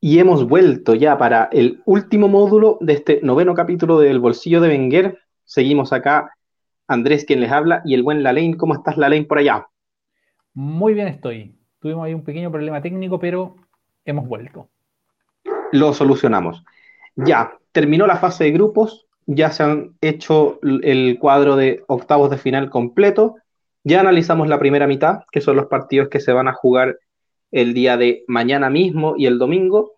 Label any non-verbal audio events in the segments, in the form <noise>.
Y hemos vuelto ya para el último módulo de este noveno capítulo del Bolsillo de Wenger. Seguimos acá, Andrés quien les habla y el buen Lalain. ¿Cómo estás, Lalain, por allá? Muy bien estoy. Tuvimos ahí un pequeño problema técnico, pero hemos vuelto. Lo solucionamos. Ya, terminó la fase de grupos, ya se han hecho el cuadro de octavos de final completo. Ya analizamos la primera mitad, que son los partidos que se van a jugar el día de mañana mismo y el domingo.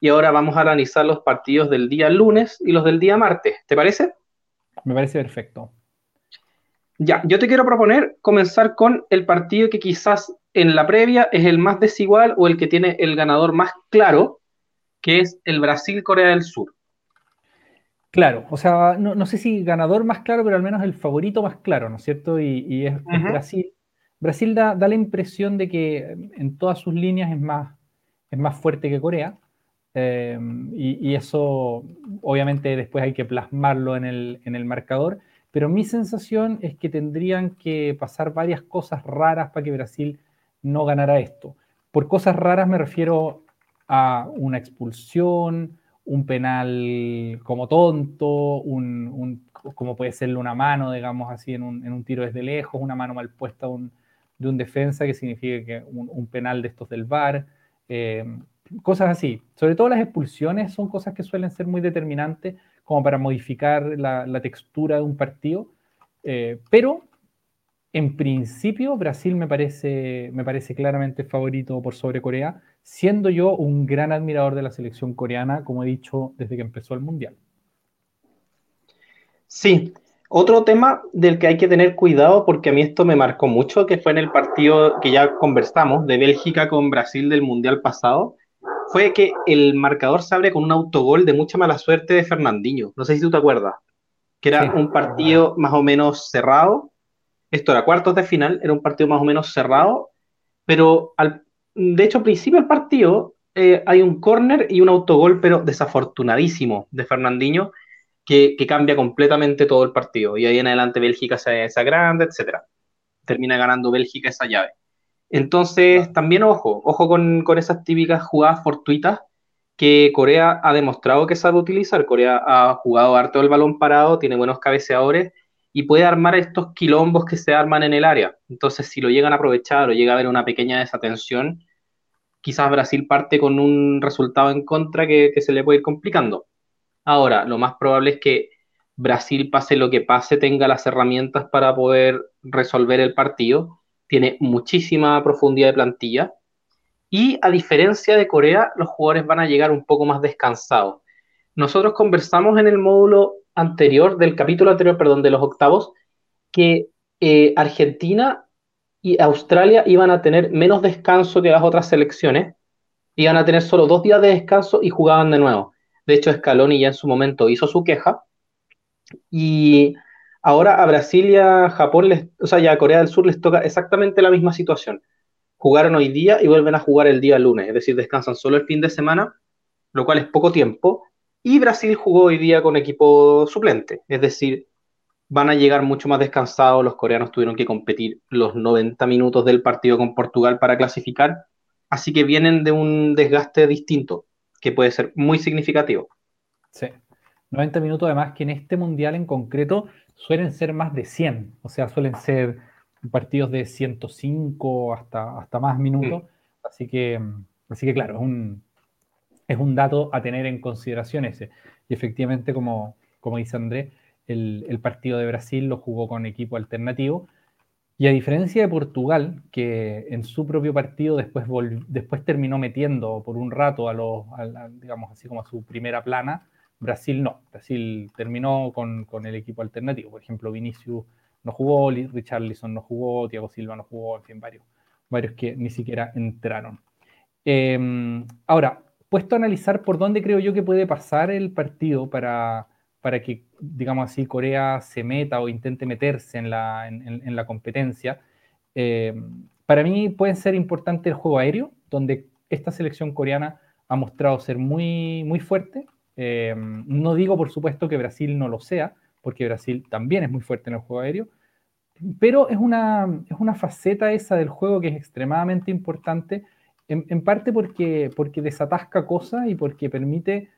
Y ahora vamos a analizar los partidos del día lunes y los del día martes. ¿Te parece? Me parece perfecto. Ya, yo te quiero proponer comenzar con el partido que quizás en la previa es el más desigual o el que tiene el ganador más claro, que es el Brasil-Corea del Sur. Claro, o sea, no, sé si ganador más claro, pero al menos el favorito más claro, ¿no es cierto? Y, es, Brasil. Brasil da, la impresión de que en todas sus líneas es más, es más fuerte que Corea. Eh, y, eso, obviamente, después hay que plasmarlo en el, en el marcador. Pero mi sensación es que tendrían que pasar varias cosas raras para que Brasil no ganara esto. Por cosas raras me refiero a una expulsión, un penal como tonto, un, como puede serle una mano, digamos así, en un, en un, tiro desde lejos, una mano mal puesta, un, de un defensa, que significa que un, penal de estos del VAR, eh, cosas así. Sobre todo las expulsiones son cosas que suelen ser muy determinantes como para modificar la, textura de un partido, eh, pero en principio Brasil me parece, me parece claramente favorito por sobre Corea, siendo yo un gran admirador de la selección coreana, como he dicho desde que empezó el Mundial. Sí, otro tema del que hay que tener cuidado, porque a mí esto me marcó mucho, que fue en el partido que ya conversamos de Bélgica con Brasil del Mundial pasado, fue que el marcador se abre con un autogol de mucha mala suerte de Fernandinho. No sé si tú te acuerdas, que era un partido más o menos cerrado. Esto era cuartos de final, era un partido más o menos cerrado, pero al, de hecho al principio del partido eh, hay un córner y un autogol, pero desafortunadísimo de Fernandinho que, cambia completamente todo el partido. Y ahí en adelante Bélgica se, grande, etc. Termina ganando Bélgica esa llave. Entonces, también ojo, ojo con, esas típicas jugadas fortuitas que Corea ha demostrado que sabe utilizar. Corea ha jugado harto el balón parado, tiene buenos cabeceadores y puede armar estos quilombos que se arman en el área. Entonces, si lo llegan a aprovechar o llega a haber una pequeña desatención, quizás Brasil parte con un resultado en contra que se le puede ir complicando. Ahora, lo más probable es que Brasil, pase lo que pase, tenga las herramientas para poder resolver el partido. Tiene muchísima profundidad de plantilla. Y a diferencia de Corea, los jugadores van a llegar un poco más descansados. Nosotros conversamos en el módulo anterior, del capítulo anterior, perdón, de los octavos, que eh, Argentina y Australia iban a tener menos descanso que las otras selecciones. Iban a tener solo dos días de descanso y jugaban de nuevo. De hecho, Scaloni ya en su momento hizo su queja. Y ahora a Brasil y a Japón, les, o sea, ya a Corea del Sur les toca exactamente la misma situación. Jugaron hoy día y vuelven a jugar el día lunes, es decir, descansan solo el fin de semana, lo cual es poco tiempo. Y Brasil jugó hoy día con equipo suplente, es decir, van a llegar mucho más descansados. Los coreanos tuvieron que competir los 90 minutos del partido con Portugal para clasificar, así que vienen de un desgaste distinto que puede ser muy significativo. Sí. 90 minutos además que en este mundial en concreto suelen ser más de 100, o sea, suelen ser partidos de 105 hasta, hasta más minutos, mm. así, que, así que claro, es un, es un dato a tener en consideración ese. Y efectivamente, como, como dice André, el, el partido de Brasil lo jugó con equipo alternativo, y a diferencia de Portugal, que en su propio partido después, terminó metiendo por un rato a los, digamos así como a su primera plana, Brasil no. Brasil terminó con, el equipo alternativo. Por ejemplo, Vinicius no jugó, Richarlison no jugó, Thiago Silva no jugó, en fin, varios, varios que ni siquiera entraron. Em, ahora, puesto a analizar por dónde creo yo que puede pasar el partido para, para que, digamos así, Corea se meta o intente meterse en la, en, la competencia. Eh, para mí puede ser importante el juego aéreo, donde esta selección coreana ha mostrado ser muy, muy fuerte. Eh, no digo, por supuesto, que Brasil no lo sea, porque Brasil también es muy fuerte en el juego aéreo, pero es una, es una faceta esa del juego que es extremadamente importante En, parte porque, porque desatasca cosas y porque permite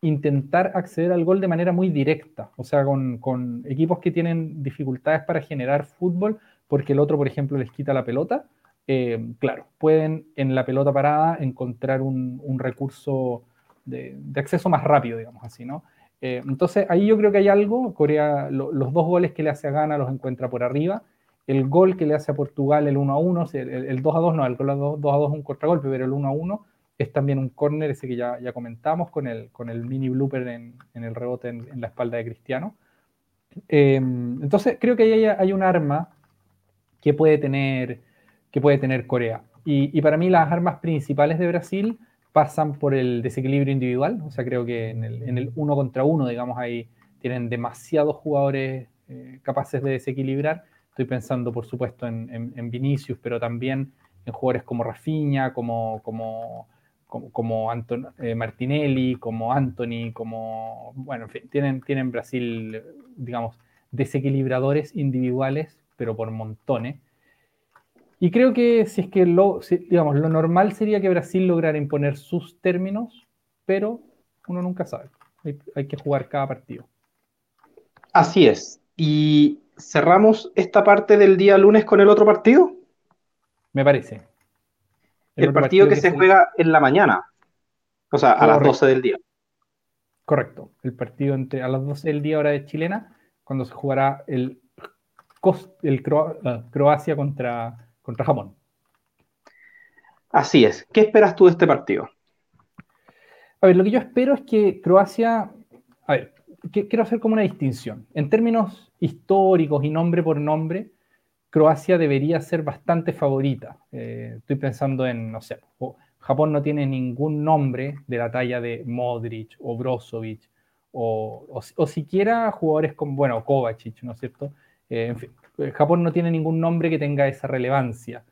intentar acceder al gol de manera muy directa, o sea, con, equipos que tienen dificultades para generar fútbol, porque el otro, por ejemplo, les quita la pelota, eh, claro, pueden en la pelota parada encontrar un, recurso de, acceso más rápido, digamos así, ¿no? Eh, entonces, ahí yo creo que hay algo, Corea, los dos goles que le hace a Ghana los encuentra por arriba, el gol que le hace a Portugal, el 1 a 1, el, 2 a 2 no, el 2 a 2 es un contragolpe, pero el 1 a 1 es también un córner, ese que ya, ya comentamos, con el, con el mini blooper en, el rebote en, la espalda de Cristiano. Eh, entonces, creo que ahí hay, un arma que puede tener, que puede tener Corea. Y, y, para mí las armas principales de Brasil pasan por el desequilibrio individual, o sea, creo que en el, en el uno contra uno, digamos, ahí tienen demasiados jugadores eh, capaces de desequilibrar Estoy pensando, por supuesto, en, Vinicius, pero también en jugadores como Rafinha, como, como, como, eh, Martinelli, como Anthony, como. Bueno, en fin, tienen, tienen Brasil, digamos, desequilibradores individuales, pero por montones. Y creo que si es que lo, digamos, lo normal sería que Brasil lograra imponer sus términos, pero uno nunca sabe. Hay, hay que jugar cada partido. Así es. Y cerramos esta parte del día lunes con el otro partido. Me parece. El, partido, que, se juega en la mañana. O sea, a las 12 del día. Correcto. El partido entre a las 12 del día hora de chilena, cuando se jugará el, el Croacia contra, contra Japón. Así es. ¿Qué esperas tú de este partido? A ver, lo que yo espero es que Croacia. A ver, quiero hacer como una distinción. En términos históricos y nombre por nombre, Croacia debería ser bastante favorita. Eh, estoy pensando en, no sé, Japón no tiene ningún nombre de la talla de Modric o Brozovic o, o, siquiera jugadores como, bueno, Kovacic, ¿no es cierto? Eh, en fin, eh, Japón no tiene ningún nombre que tenga esa relevancia.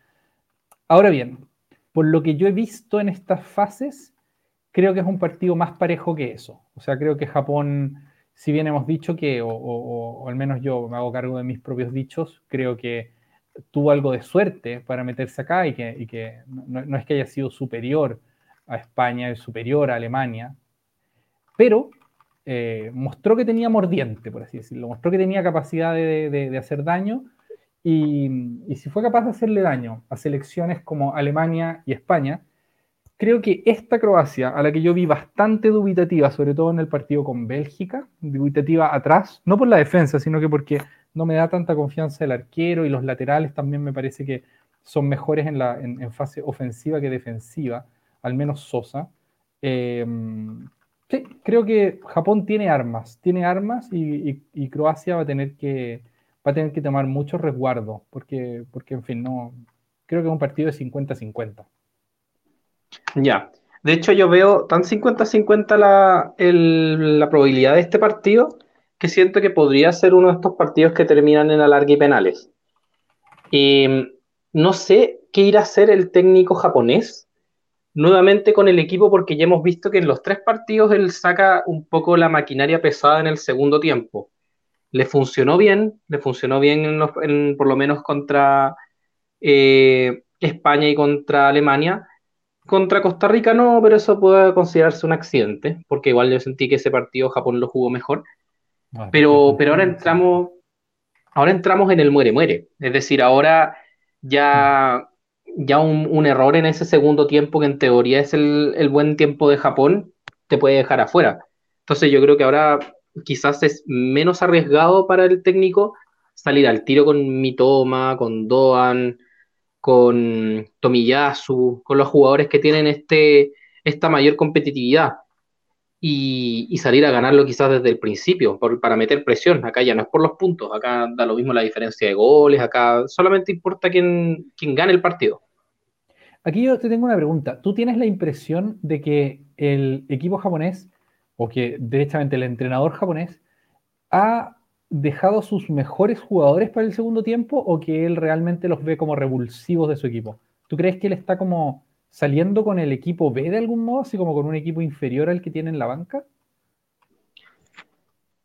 Ahora bien, por lo que yo he visto en estas fases, creo que es un partido más parejo que eso. O sea, creo que Japón si bien hemos dicho que, o, al menos yo me hago cargo de mis propios dichos, creo que tuvo algo de suerte para meterse acá y que, no, es que haya sido superior a España, es superior a Alemania, pero eh, mostró que tenía mordiente, por así decirlo, mostró que tenía capacidad de, hacer daño y, y, si fue capaz de hacerle daño a selecciones como Alemania y España, creo que esta Croacia, a la que yo vi bastante dubitativa, sobre todo en el partido con Bélgica, dubitativa atrás, no por la defensa, sino que porque no me da tanta confianza el arquero y los laterales también me parece que son mejores en, fase ofensiva que defensiva, al menos Sosa. Em, sí, creo que Japón tiene armas, tiene armas y, Croacia va a tener que va a tener que tomar mucho resguardo, porque, porque en fin, no creo que es un partido de 50-50. Ya. De hecho, yo veo tan 50-50 la, la probabilidad de este partido que siento que podría ser uno de estos partidos que terminan en alargue y penales. Y no sé qué irá a hacer el técnico japonés nuevamente con el equipo porque ya hemos visto que en los tres partidos él saca un poco la maquinaria pesada en el segundo tiempo. Le funcionó bien, le funcionó bien por lo menos contra eh, España y contra Alemania, contra Costa Rica no, pero eso puede considerarse un accidente, porque igual yo sentí que ese partido Japón lo jugó mejor. Ah, pero, pero ahora entramos, ahora entramos en el muere-muere. Es decir, ahora ya, ya un, error en ese segundo tiempo, que en teoría es el, buen tiempo de Japón, te puede dejar afuera. Entonces yo creo que ahora quizás es menos arriesgado para el técnico salir al tiro con Mitoma, con Doan, con Tomiyasu, con los jugadores que tienen este, esta mayor competitividad y, salir a ganarlo quizás desde el principio, para meter presión. Acá ya no es por los puntos, acá da lo mismo la diferencia de goles, acá solamente importa quién, quién gane el partido. Aquí yo te tengo una pregunta. ¿Tú tienes la impresión de que el equipo japonés, o que derechamente el entrenador japonés, ha dejado sus mejores jugadores para el segundo tiempo o que él realmente los ve como revulsivos de su equipo? ¿Tú crees que él está como saliendo con el equipo B de algún modo, así como con un equipo inferior al que tiene en la banca?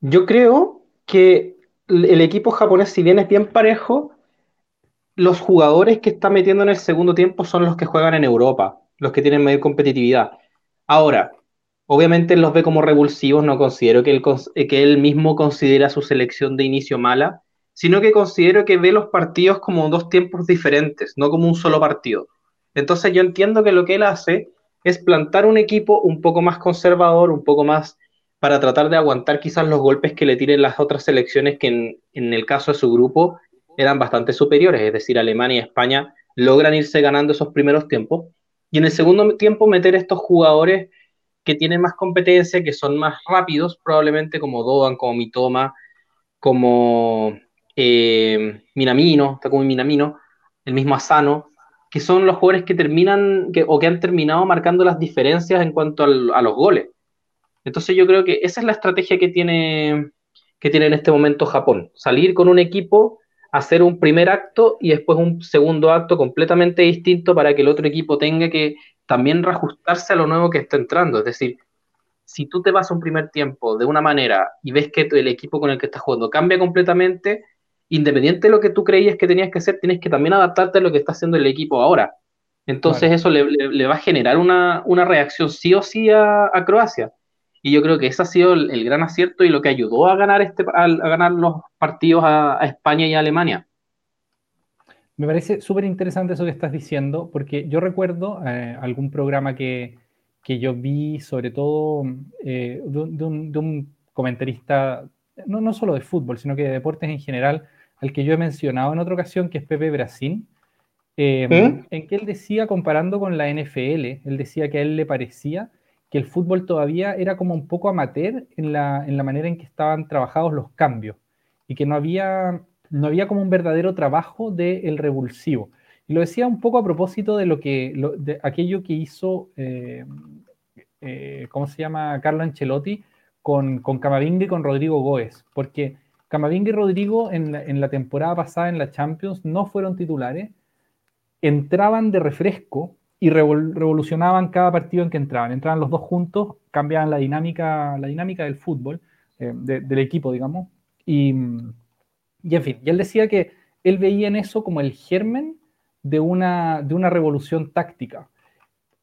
Yo creo que el equipo japonés, si bien es bien parejo, los jugadores que está metiendo en el segundo tiempo son los que juegan en Europa, los que tienen mayor competitividad. Ahora, obviamente los ve como revulsivos, no considero que él, que él mismo considera su selección de inicio mala, sino que considero que ve los partidos como dos tiempos diferentes, no como un solo partido. Entonces yo entiendo que lo que él hace es plantar un equipo un poco más conservador, un poco más para tratar de aguantar quizás los golpes que le tiren las otras selecciones que en, el caso de su grupo eran bastante superiores, es decir, Alemania y España logran irse ganando esos primeros tiempos y en el segundo tiempo meter estos jugadores que tienen más competencia, que son más rápidos, probablemente como Doan, como Mitoma, como eh, Minamino, como Minamino, el mismo Asano, que son los jugadores que terminan o que han terminado marcando las diferencias en cuanto a los goles. Entonces yo creo que esa es la estrategia que tiene, que tiene en este momento Japón, salir con un equipo, hacer un primer acto y después un segundo acto completamente distinto para que el otro equipo tenga que también reajustarse a lo nuevo que está entrando. Es decir, si tú te vas a un primer tiempo de una manera y ves que el equipo con el que estás jugando cambia completamente, independiente de lo que tú creías que tenías que hacer, tienes que también adaptarte a lo que está haciendo el equipo ahora. Entonces eso le, va a generar una, reacción sí o sí a, Croacia. Y yo creo que ese ha sido el, gran acierto y lo que ayudó a ganar, este, a, ganar los partidos a, España y a Alemania. Me parece súper interesante eso que estás diciendo, porque yo recuerdo eh, algún programa que, yo vi, sobre todo eh, de, un, comentarista, no, no solo de fútbol, sino que de deportes en general, al que yo he mencionado en otra ocasión, que es Pepe Brasil, em, ¿Eh? en que él decía, comparando con la NFL, él decía que a él le parecía que el fútbol todavía era como un poco amateur en la, en la manera en que estaban trabajados los cambios y que no había, no había como un verdadero trabajo del revulsivo. Y lo decía un poco a propósito de lo que, de aquello que hizo, eh, eh, ¿cómo se llama? Carlo Ancelotti con, con Camavinga y con Rodrigo Goes, porque Camavinga y Rodrigo en la, temporada pasada en la Champions no fueron titulares, entraban de refresco y revolucionaban cada partido en que entraban. Entraban los dos juntos, cambiaban la dinámica, la dinámica del fútbol, eh, del equipo, digamos. Y, y, en fin, y él decía que él veía en eso como el germen de una, de una revolución táctica.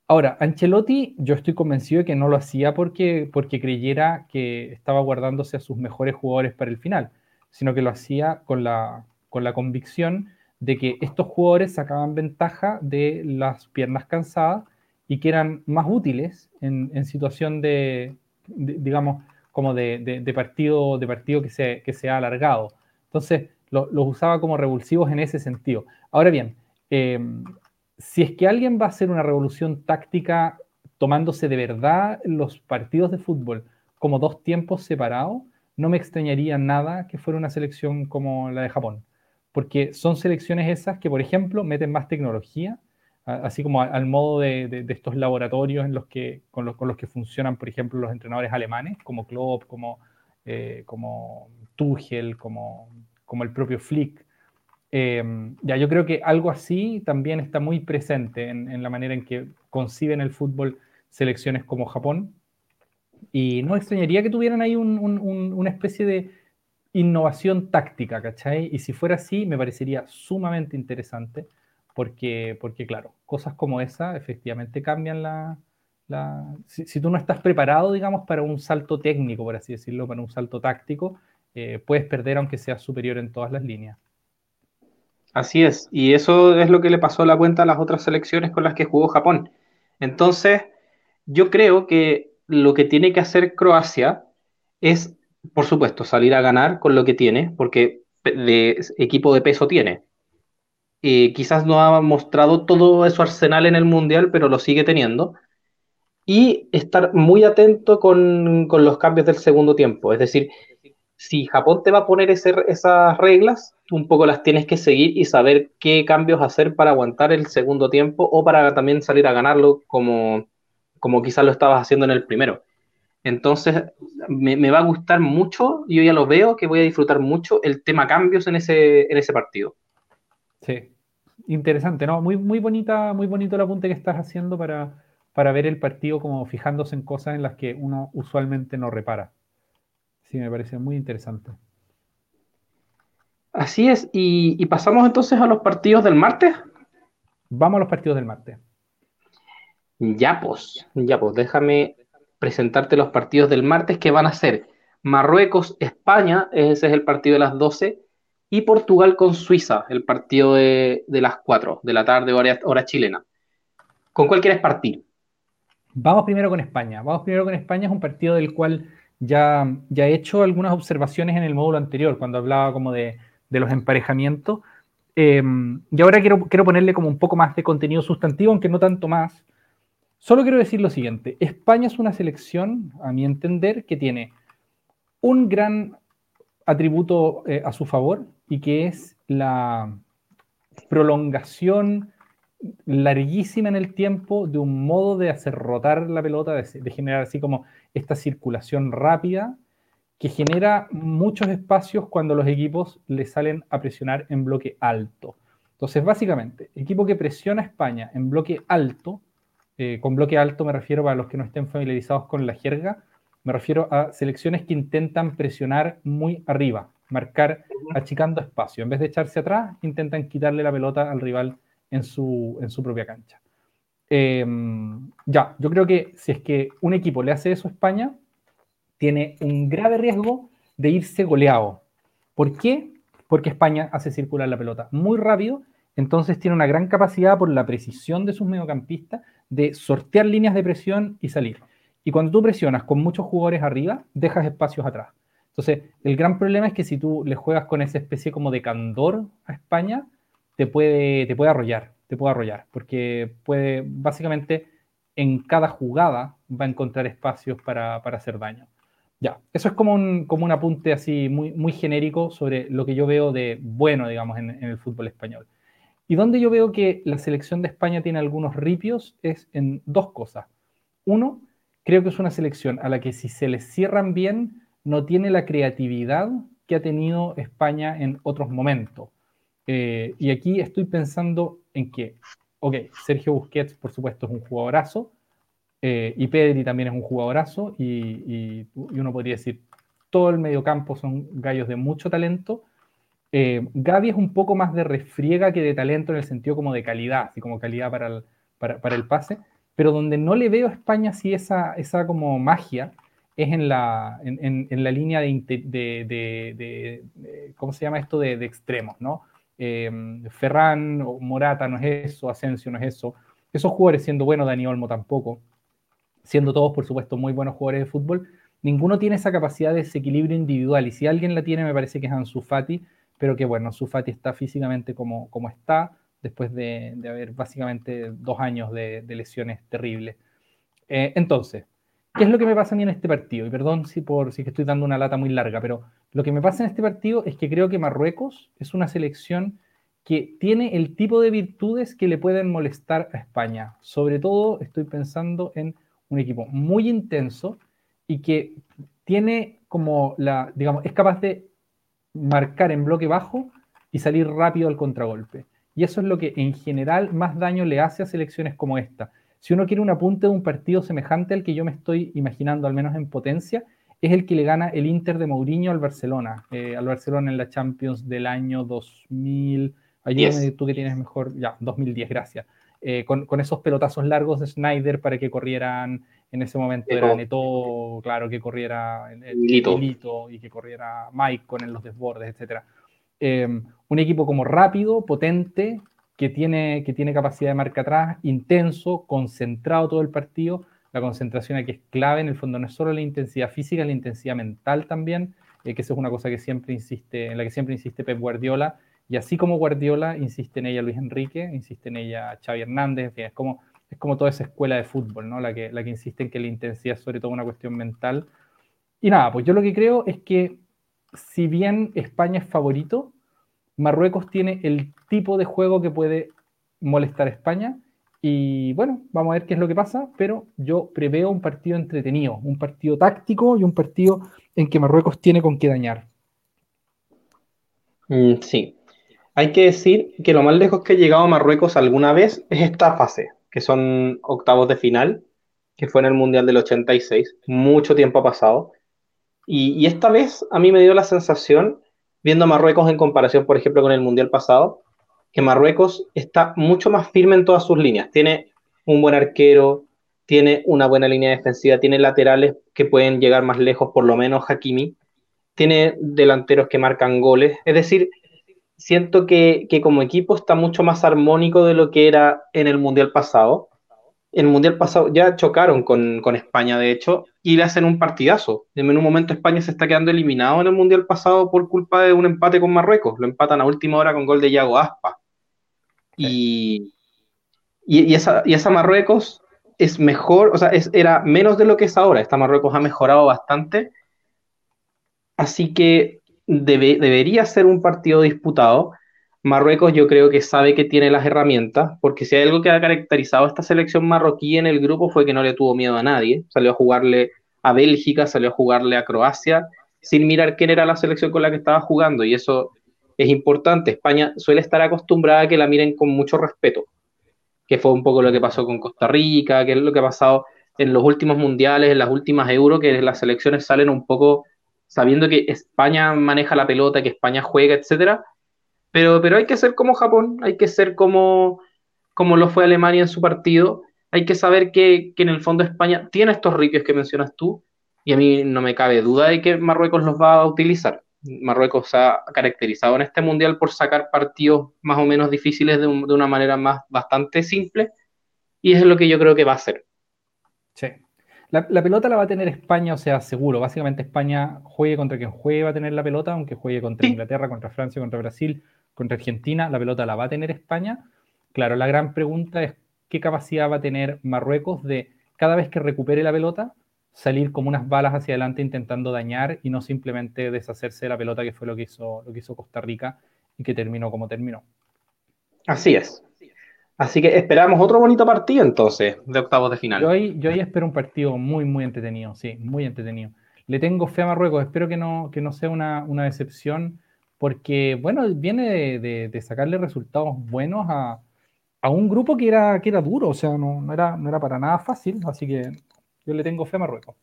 Ahora, Ancelotti, yo estoy convencido de que no lo hacía porque, porque creyera que estaba guardándose a sus mejores jugadores para el final, sino que lo hacía con la, con la convicción de que estos jugadores sacaban ventaja de las piernas cansadas y que eran más útiles en, situación de, digamos, como de, partido, de partido que se, que se ha alargado. Entonces, los usaba como revulsivos en ese sentido. Ahora bien, eh, si es que alguien va a hacer una revolución táctica tomándose de verdad los partidos de fútbol como dos tiempos separados, no me extrañaría nada que fuera una selección como la de Japón, porque son selecciones esas que, por ejemplo, meten más tecnología, así como al modo de, estos laboratorios en los que, con los que funcionan, por ejemplo, los entrenadores alemanes, como Klopp, como, eh, como Tuchel, como, como el propio Flick, Em, ya, yo creo que algo así también está muy presente en, la manera en que conciben el fútbol selecciones como Japón. Y no extrañaría que tuvieran ahí una especie de innovación táctica, ¿cachai? Y si fuera así, me parecería sumamente interesante, porque, porque claro, cosas como esa efectivamente cambian la... si, tú no estás preparado, digamos, para un salto técnico, por así decirlo, para un salto táctico, eh, puedes perder aunque seas superior en todas las líneas. Así es, y eso es lo que le pasó la cuenta a las otras selecciones con las que jugó Japón. Entonces, yo creo que lo que tiene que hacer Croacia es, por supuesto, salir a ganar con lo que tiene, porque de equipo de peso tiene. Quizás no ha mostrado todo su arsenal en el Mundial, pero lo sigue teniendo. Y estar muy atento con, con los cambios del segundo tiempo. Es decir, si Japón te va a poner esas reglas, un poco las tienes que seguir y saber qué cambios hacer para aguantar el segundo tiempo o para también salir a ganarlo como, como quizás lo estabas haciendo en el primero. Entonces, me, va a gustar mucho, yo ya lo veo, que voy a disfrutar mucho el tema cambios en ese, en ese partido. Sí, interesante, ¿no? Muy, muy, bonita, muy bonito el apunte que estás haciendo para, para ver el partido como fijándose en cosas en las que uno usualmente no repara. Sí, me parece muy interesante. Así es, y, pasamos entonces a los partidos del martes. Vamos a los partidos del martes. Ya pues, ya pues, déjame presentarte los partidos del martes que van a ser Marruecos, España, ese es el partido de las 12, y Portugal con Suiza, el partido de, las 4 de la tarde, hora, hora chilena. ¿Con cuál quieres partir? Vamos primero con España. Vamos primero con España, es un partido del cual ya, ya he hecho algunas observaciones en el módulo anterior, cuando hablaba como de, los emparejamientos. Eh, y ahora quiero, quiero ponerle como un poco más de contenido sustantivo, aunque no tanto más. Solo quiero decir lo siguiente, España es una selección, a mi entender, que tiene un gran atributo eh, a su favor y que es la prolongación larguísima en el tiempo de un modo de hacer rotar la pelota, de, generar así como esta circulación rápida que genera muchos espacios cuando los equipos le salen a presionar en bloque alto. Entonces, básicamente, equipo que presiona a España en bloque alto, eh, con bloque alto me refiero para los que no estén familiarizados con la jerga, me refiero a selecciones que intentan presionar muy arriba, marcar achicando espacio. En vez de echarse atrás, intentan quitarle la pelota al rival en su, en su propia cancha. Em, ya, yo creo que si es que un equipo le hace eso a España, tiene un grave riesgo de irse goleado. ¿Por qué? Porque España hace circular la pelota muy rápido, entonces tiene una gran capacidad por la precisión de sus mediocampistas de sortear líneas de presión y salir. Y cuando tú presionas con muchos jugadores arriba, dejas espacios atrás. Entonces, el gran problema es que si tú le juegas con esa especie como de candor a España, te puede, te puede arrollar, te puede arrollar, porque puede, básicamente, en cada jugada va a encontrar espacios para, hacer daño. Ya, eso es como un, como un apunte así muy, muy genérico sobre lo que yo veo de bueno, digamos, en, en, el fútbol español. Y donde yo veo que la selección de España tiene algunos ripios es en dos cosas. Uno, creo que es una selección a la que si se les cierran bien, no tiene la creatividad que ha tenido España en otros momentos. Eh, y aquí estoy pensando en que, ok, Sergio Busquets, por supuesto, es un jugadorazo, eh, y Pedri también es un jugadorazo, y, y, uno podría decir, todo el mediocampo son gallos de mucho talento. Eh, Gaby es un poco más de refriega que de talento en el sentido como de calidad, así como calidad para el, para, el pase, pero donde no le veo a España así esa, esa como magia es en la, en, en, la línea de, de, de, ¿cómo se llama esto? De, extremos, ¿no? Eh, Ferran Morata no es eso, Asensio no es eso. Esos jugadores, siendo bueno, Dani Olmo tampoco, siendo todos, por supuesto, muy buenos jugadores de fútbol, ninguno tiene esa capacidad de desequilibrio individual. Y si alguien la tiene, me parece que es Ansu Fati, pero que bueno, Ansu Fati está físicamente como, como está, después de, haber básicamente dos años de, lesiones terribles. Eh, entonces, ¿qué es lo que me pasa a mí en este partido? Y perdón si, por, si estoy dando una lata muy larga, pero lo que me pasa en este partido es que creo que Marruecos es una selección que tiene el tipo de virtudes que le pueden molestar a España. Sobre todo estoy pensando en un equipo muy intenso y que tiene como la, digamos, es capaz de marcar en bloque bajo y salir rápido al contragolpe. Y eso es lo que en general más daño le hace a selecciones como esta. Si uno quiere un apunte de un partido semejante al que yo me estoy imaginando, al menos en potencia, es el que le gana el Inter de Mourinho al Barcelona, eh, al Barcelona en la Champions del año 2000. Ayúdame tú que tienes mejor, ya, 2010, gracias. Eh, con, esos pelotazos largos de Snyder para que corrieran en ese momento era Neto, claro, que corriera el, y que corriera Mike con los desbordes, etc. Em, un equipo como rápido, potente, que tiene, que tiene capacidad de marca atrás, intenso, concentrado todo el partido, la concentración aquí es clave, en el fondo no es solo la intensidad física, la intensidad mental también, eh, que eso es una cosa que siempre insiste, en la que siempre insiste Pep Guardiola, y así como Guardiola, insiste en ella Luis Enrique, insiste en ella Xavi Hernández, es como, es como toda esa escuela de fútbol, ¿no? La que, la que insiste en que la intensidad es sobre todo una cuestión mental. Y nada, pues yo lo que creo es que si bien España es favorito, Marruecos tiene el tipo de juego que puede molestar a España y bueno, vamos a ver qué es lo que pasa, pero yo preveo un partido entretenido, un partido táctico y un partido en que Marruecos tiene con qué dañar. Mm, sí, hay que decir que lo más lejos que ha llegado Marruecos alguna vez es esta fase, que son octavos de final, que fue en el Mundial del 86, mucho tiempo ha pasado. Y, y esta vez a mí me dio la sensación viendo Marruecos en comparación, por ejemplo, con el Mundial pasado, que Marruecos está mucho más firme en todas sus líneas. Tiene un buen arquero, tiene una buena línea defensiva, tiene laterales que pueden llegar más lejos, por lo menos Hakimi, tiene delanteros que marcan goles. Es decir, siento que, que como equipo está mucho más armónico de lo que era en el Mundial pasado el Mundial pasado ya chocaron con, España, de hecho, y le hacen un partidazo. En un momento España se está quedando eliminado en el Mundial pasado por culpa de un empate con Marruecos. Lo empatan a última hora con gol de Yago Aspa. Y, y, esa, y esa Marruecos es mejor, o sea, era menos de lo que es ahora. Esta Marruecos ha mejorado bastante. Así que debería ser un partido disputado. Marruecos yo creo que sabe que tiene las herramientas, porque si hay algo que ha caracterizado a esta selección marroquí en el grupo fue que no le tuvo miedo a nadie. Salió a jugarle a Bélgica, salió a jugarle a Croacia, sin mirar quién era la selección con la que estaba jugando, y eso es importante. España suele estar acostumbrada a que la miren con mucho respeto, que fue un poco lo que pasó con Costa Rica, que es lo que ha pasado en los últimos mundiales, en las últimas Euro, que las selecciones salen un poco sabiendo que España maneja la pelota, que España juega, etcétera, pero, pero hay que ser como Japón, hay que ser como, como lo fue Alemania en su partido. Hay que saber que, que en el fondo España tiene estos ripios que mencionas tú, y a mí no me cabe duda de que Marruecos los va a utilizar. Marruecos se ha caracterizado en este mundial por sacar partidos más o menos difíciles de, de, una manera más bastante simple, y es lo que yo creo que va a hacer. Sí. La, la, pelota la va a tener España, o sea, seguro. Básicamente España juegue contra quien juegue va a tener la pelota, aunque juegue contra sí. Inglaterra, contra Francia, contra Brasil, contra Argentina, la pelota la va a tener España. Claro, la gran pregunta es qué capacidad va a tener Marruecos de cada vez que recupere la pelota salir como unas balas hacia adelante intentando dañar y no simplemente deshacerse de la pelota que fue lo que hizo, lo que hizo Costa Rica y que terminó como terminó. Así es. Así que esperamos otro bonito partido entonces de octavos de final. Yo ahí, yo ahí espero un partido muy, muy entretenido, sí, muy entretenido. Le tengo fe a Marruecos, espero que no, que no sea una, una decepción porque, bueno, viene de, sacarle resultados buenos a, un grupo que era, que era duro, o sea, no, era, no era para nada fácil, así que yo le tengo fe a Marruecos.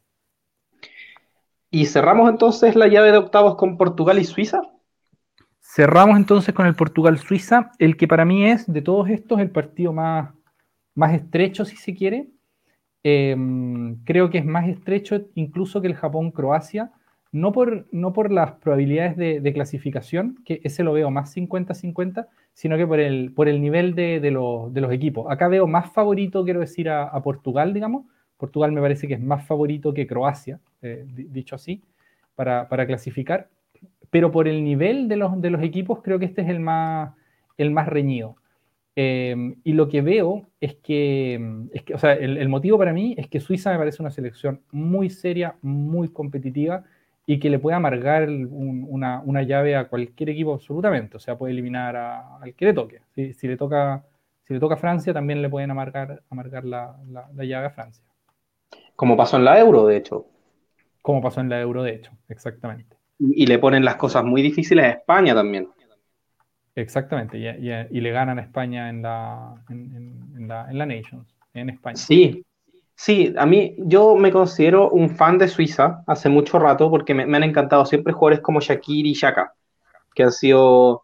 ¿Y cerramos entonces la llave de octavos con Portugal y Suiza? Cerramos entonces con el Portugal-Suiza, el que para mí es, de todos estos, el partido más, más estrecho, si se quiere. Em, creo que es más estrecho incluso que el Japón-Croacia no por, no por las probabilidades de, clasificación, que ese lo veo más 50-50, sino que por el, por el nivel de, de, los equipos. Acá veo más favorito, quiero decir, a, Portugal, digamos. Portugal me parece que es más favorito que Croacia, eh, dicho así, para, clasificar. Pero por el nivel de los, equipos, creo que este es el más, reñido. Eh, y lo que veo es que, o sea, el, motivo para mí es que Suiza me parece una selección muy seria, muy competitiva y que le puede amargar una, llave a cualquier equipo absolutamente. O sea, puede eliminar a, al que le toque. Si, le toca, a Francia, también le pueden amargar, la, llave a Francia. Como pasó en la Euro, de hecho. Como pasó en la Euro, de hecho, exactamente. Y, le ponen las cosas muy difíciles a España también. Exactamente, y, y, le ganan a España en la, en, en, la, en la Nations, en España. Sí, Sí, a mí yo me considero un fan de Suiza hace mucho rato porque me, han encantado siempre jugadores como Shakir y Shaka, que han sido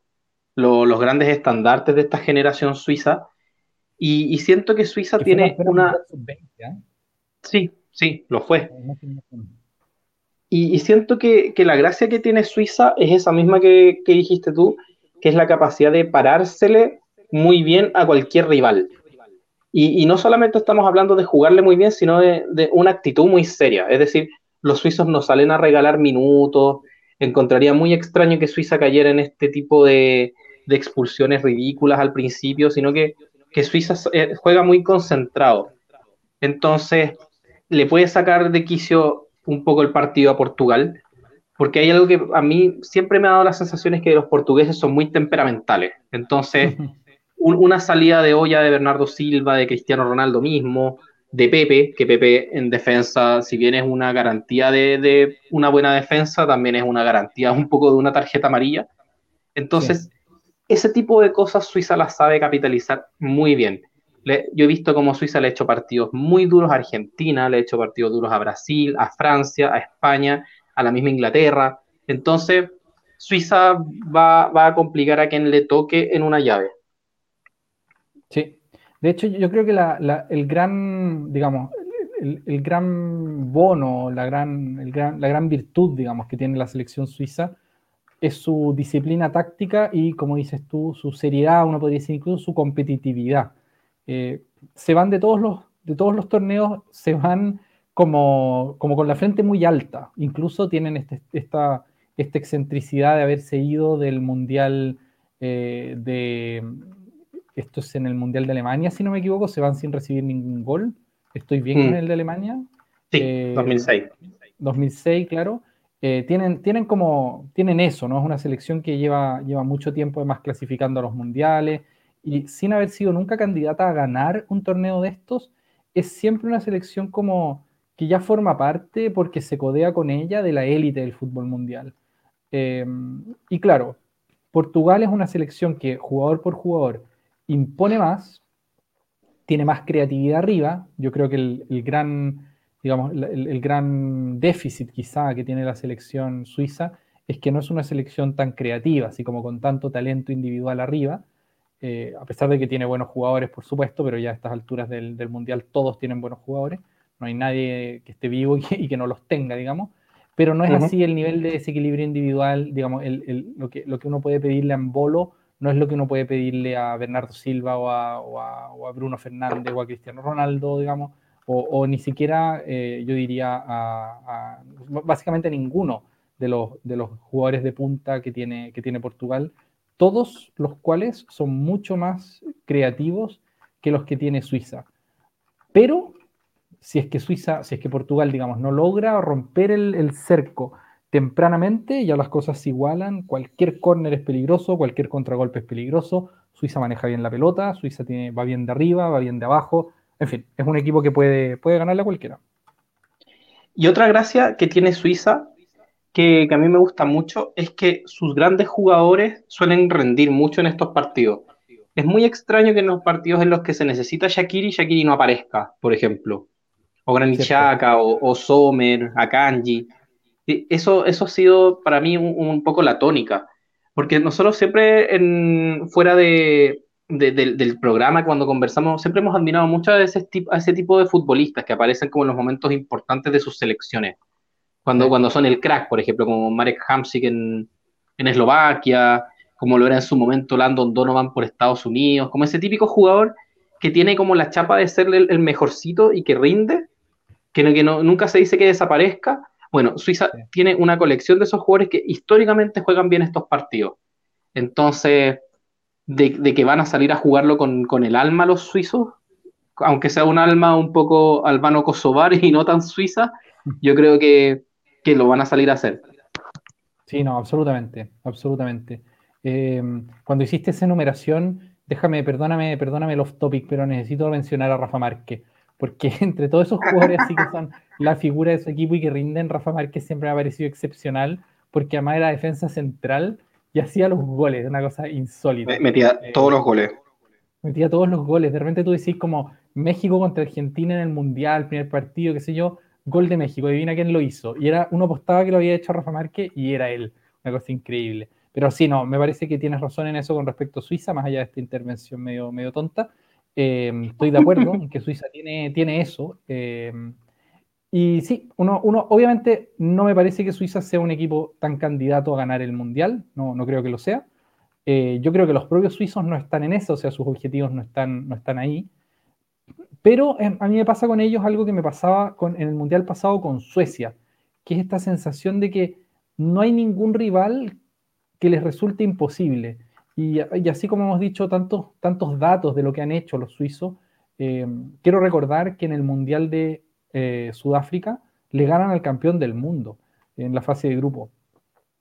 los grandes estandartes de esta generación suiza. Y, siento que Suiza tiene una... ¿eh? Sí, sí, lo fue. Y, siento que, la gracia que tiene Suiza es esa misma que, que dijiste tú, que es la capacidad de parársele muy bien a cualquier rival. Y, no solamente estamos hablando de jugarle muy bien, sino de, una actitud muy seria. Es decir, los suizos no salen a regalar minutos. Encontraría muy extraño que Suiza cayera en este tipo de, expulsiones ridículas al principio, sino que, que Suiza eh, juega muy concentrado. Entonces, le puede sacar de quicio un poco el partido a Portugal, porque hay algo que a mí siempre me ha dado la sensación es que los portugueses son muy temperamentales. Entonces, <laughs> una salida de olla de Bernardo Silva, de Cristiano Ronaldo mismo, de Pepe, que Pepe en defensa, si bien es una garantía de, una buena defensa, también es una garantía un poco de una tarjeta amarilla. Entonces, ese tipo de cosas Suiza las sabe capitalizar muy bien. Yo he visto cómo Suiza le ha hecho partidos muy duros a Argentina, le ha hecho partidos duros a Brasil, a Francia, a España, a la misma Inglaterra. Entonces, Suiza va, a complicar a quien le toque en una llave. Sí, de hecho yo creo que el gran, digamos, el, gran bono, la gran, la gran virtud, digamos, que tiene la selección suiza es su disciplina táctica y, como dices tú, su seriedad, uno podría decir incluso su competitividad. Eh, se van de todos los, de todos los torneos, se van como, como con la frente muy alta. Incluso tienen este, esta, esta excentricidad de haberse ido del Mundial eh, de... Esto es en el Mundial de Alemania, si no me equivoco, se van sin recibir ningún gol. ¿Estoy bien en mm. el de Alemania? Sí, 2006. Eh, 2006, claro. Eh, tienen, tienen como, tienen eso, ¿no? Es una selección que lleva, lleva mucho tiempo además clasificando a los mundiales y sin haber sido nunca candidata a ganar un torneo de estos, es siempre una selección como que ya forma parte porque se codea con ella de la élite del fútbol mundial. Eh, y claro, Portugal es una selección que jugador por jugador impone más, tiene más creatividad arriba. Yo creo que el gran digamos, el, gran déficit quizá que tiene la selección suiza es que no es una selección tan creativa, así como con tanto talento individual arriba, eh, a pesar de que tiene buenos jugadores, por supuesto, pero ya a estas alturas del, Mundial todos tienen buenos jugadores, no hay nadie que esté vivo y <laughs> que, no los tenga, digamos, pero no es así el nivel de desequilibrio individual, digamos, lo, que, lo que uno puede pedirle a Mbolo no es lo que uno puede pedirle a Bernardo Silva o a, o a Bruno Fernández o a Cristiano Ronaldo, digamos, o, ni siquiera, eh, yo diría, a, básicamente ninguno de los, de los jugadores de punta que tiene, que tiene Portugal, todos los cuales son mucho más creativos que los que tiene Suiza. Pero si es que Suiza, si es que Portugal, digamos, no logra romper el, cerco tempranamente, ya las cosas se igualan, cualquier córner es peligroso, cualquier contragolpe es peligroso, Suiza maneja bien la pelota, Suiza va bien de arriba, va bien de abajo, en fin, es un equipo que puede, puede ganarle a cualquiera. Y otra gracia que tiene Suiza, que, a mí me gusta mucho, es que sus grandes jugadores suelen rendir mucho en estos partidos. Es muy extraño que en los partidos en los que se necesita Shakiri, Shakiri no aparezca, por ejemplo. O Granit Xhaka, o, Sommer, Akanji. Eso, eso ha sido para mí un, poco la tónica. Porque nosotros siempre en, fuera de, del programa, cuando conversamos, siempre hemos admirado mucho a ese, a ese tipo de futbolistas que aparecen como en los momentos importantes de sus selecciones. Cuando, cuando son el crack, por ejemplo, como Marek Hamsik en, en Eslovaquia, como lo era en su momento Landon Donovan por Estados Unidos, como ese típico jugador que tiene como la chapa de ser el, mejorcito y que rinde, que, que no, nunca se dice que desaparezca. Bueno, Suiza tiene una colección de esos jugadores que históricamente juegan bien estos partidos. Entonces, de, que van a salir a jugarlo con, el alma los suizos, aunque sea un alma un poco albano-kosovar y no tan suiza, yo creo que, lo van a salir a hacer. Sí, no, absolutamente, absolutamente. Eh, cuando hiciste esa enumeración, déjame, perdóname, perdóname el off topic, pero necesito mencionar a Rafa Márquez, porque <laughs> entre todos esos jugadores así que son la figura de su equipo y que rinden, Rafa Márquez siempre me ha parecido excepcional, porque además era defensa central y hacía los goles, una cosa insólita. Metía eh, todos los goles. Metía todos los goles. De repente tú decís como México contra Argentina en el Mundial, primer partido, qué sé yo, gol de México, adivina quién lo hizo. Y era, uno apostaba que lo había hecho Rafa Márquez y era él. Una cosa increíble. Pero sí, no, me parece que tienes razón en eso con respecto a Suiza, más allá de esta intervención medio, medio tonta. Eh, estoy de acuerdo en que Suiza tiene, tiene eso. Eh, y sí, uno, uno, obviamente no me parece que Suiza sea un equipo tan candidato a ganar el Mundial, no, no creo que lo sea. Eh, yo creo que los propios suizos no están en eso, o sea, sus objetivos no están, no están ahí. Pero eh, a mí me pasa con ellos algo que me pasaba con, en el Mundial pasado con Suecia, que es esta sensación de que no hay ningún rival que les resulte imposible. Y, así como hemos dicho tantos, tantos datos de lo que han hecho los suizos, eh, quiero recordar que en el Mundial de eh, Sudáfrica, le ganan al campeón del mundo en la fase de grupo.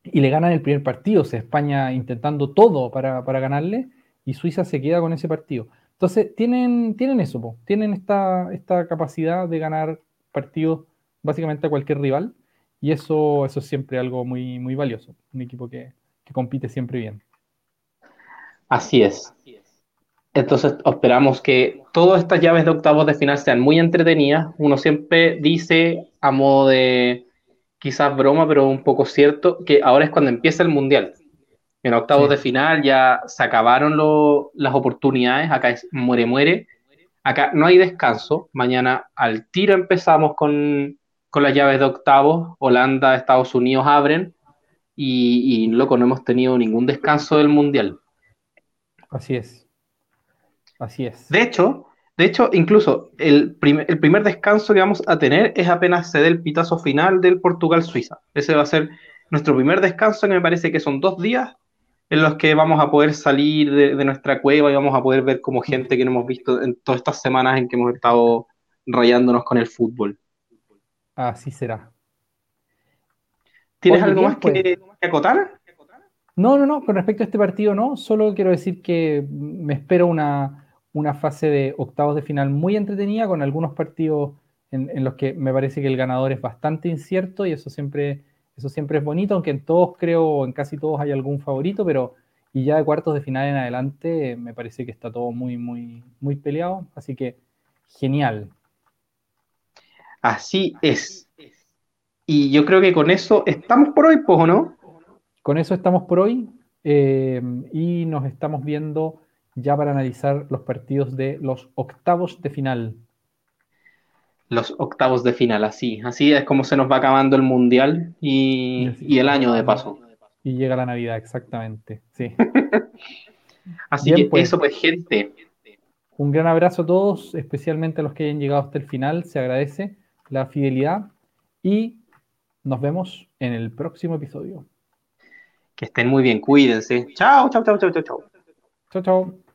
Y le ganan el primer partido, o sea, España intentando todo para, ganarle, y Suiza se queda con ese partido. Entonces, tienen, tienen eso, tienen esta, esta capacidad de ganar partidos básicamente a cualquier rival, y eso, eso es siempre algo muy, muy valioso, un equipo que, que compite siempre bien. Así es. Entonces esperamos que todas estas llaves de octavos de final sean muy entretenidas. Uno siempre dice a modo de, quizás broma, pero un poco cierto, que ahora es cuando empieza el Mundial. En octavos de final ya se acabaron las oportunidades, acá es muere, muere. Acá no hay descanso. Mañana al tiro empezamos con, con las llaves de octavos. Holanda, Estados Unidos abren. Y, y, loco, no hemos tenido ningún descanso del Mundial. Así es. Así es. De hecho, de hecho, incluso el, el, primer descanso que vamos a tener es apenas se dé el pitazo final del Portugal-Suiza. Ese va a ser nuestro primer descanso, que me parece que son dos días en los que vamos a poder salir de, nuestra cueva y vamos a poder ver como gente que no hemos visto en todas estas semanas en que hemos estado rayándonos con el fútbol. Así será. ¿Tienes algo más pues. que, acotar? No, no, no, con respecto a este partido no, solo quiero decir que me espero una, fase de octavos de final muy entretenida con algunos partidos en, en, los que me parece que el ganador es bastante incierto y eso siempre eso siempre es bonito, aunque en todos creo, en casi todos hay algún favorito, pero y ya de cuartos de final en adelante me parece que está todo muy, muy, muy peleado. Así que genial. Así es. Y yo creo que con eso estamos por hoy, ¿o no? Con eso estamos por hoy eh, y nos estamos viendo ya para analizar los partidos de los octavos de final los octavos de final, así. Así es como se nos va acabando el mundial y, el año de paso. Y llega la Navidad, exactamente. Sí. <laughs> así que pues, eso, pues, gente. Un gran abrazo a todos, especialmente a los que hayan llegado hasta el final. Se agradece la fidelidad y nos vemos en el próximo episodio. Que estén muy bien, cuídense. Chao, chao, chao, chao, chao. Chao, chao.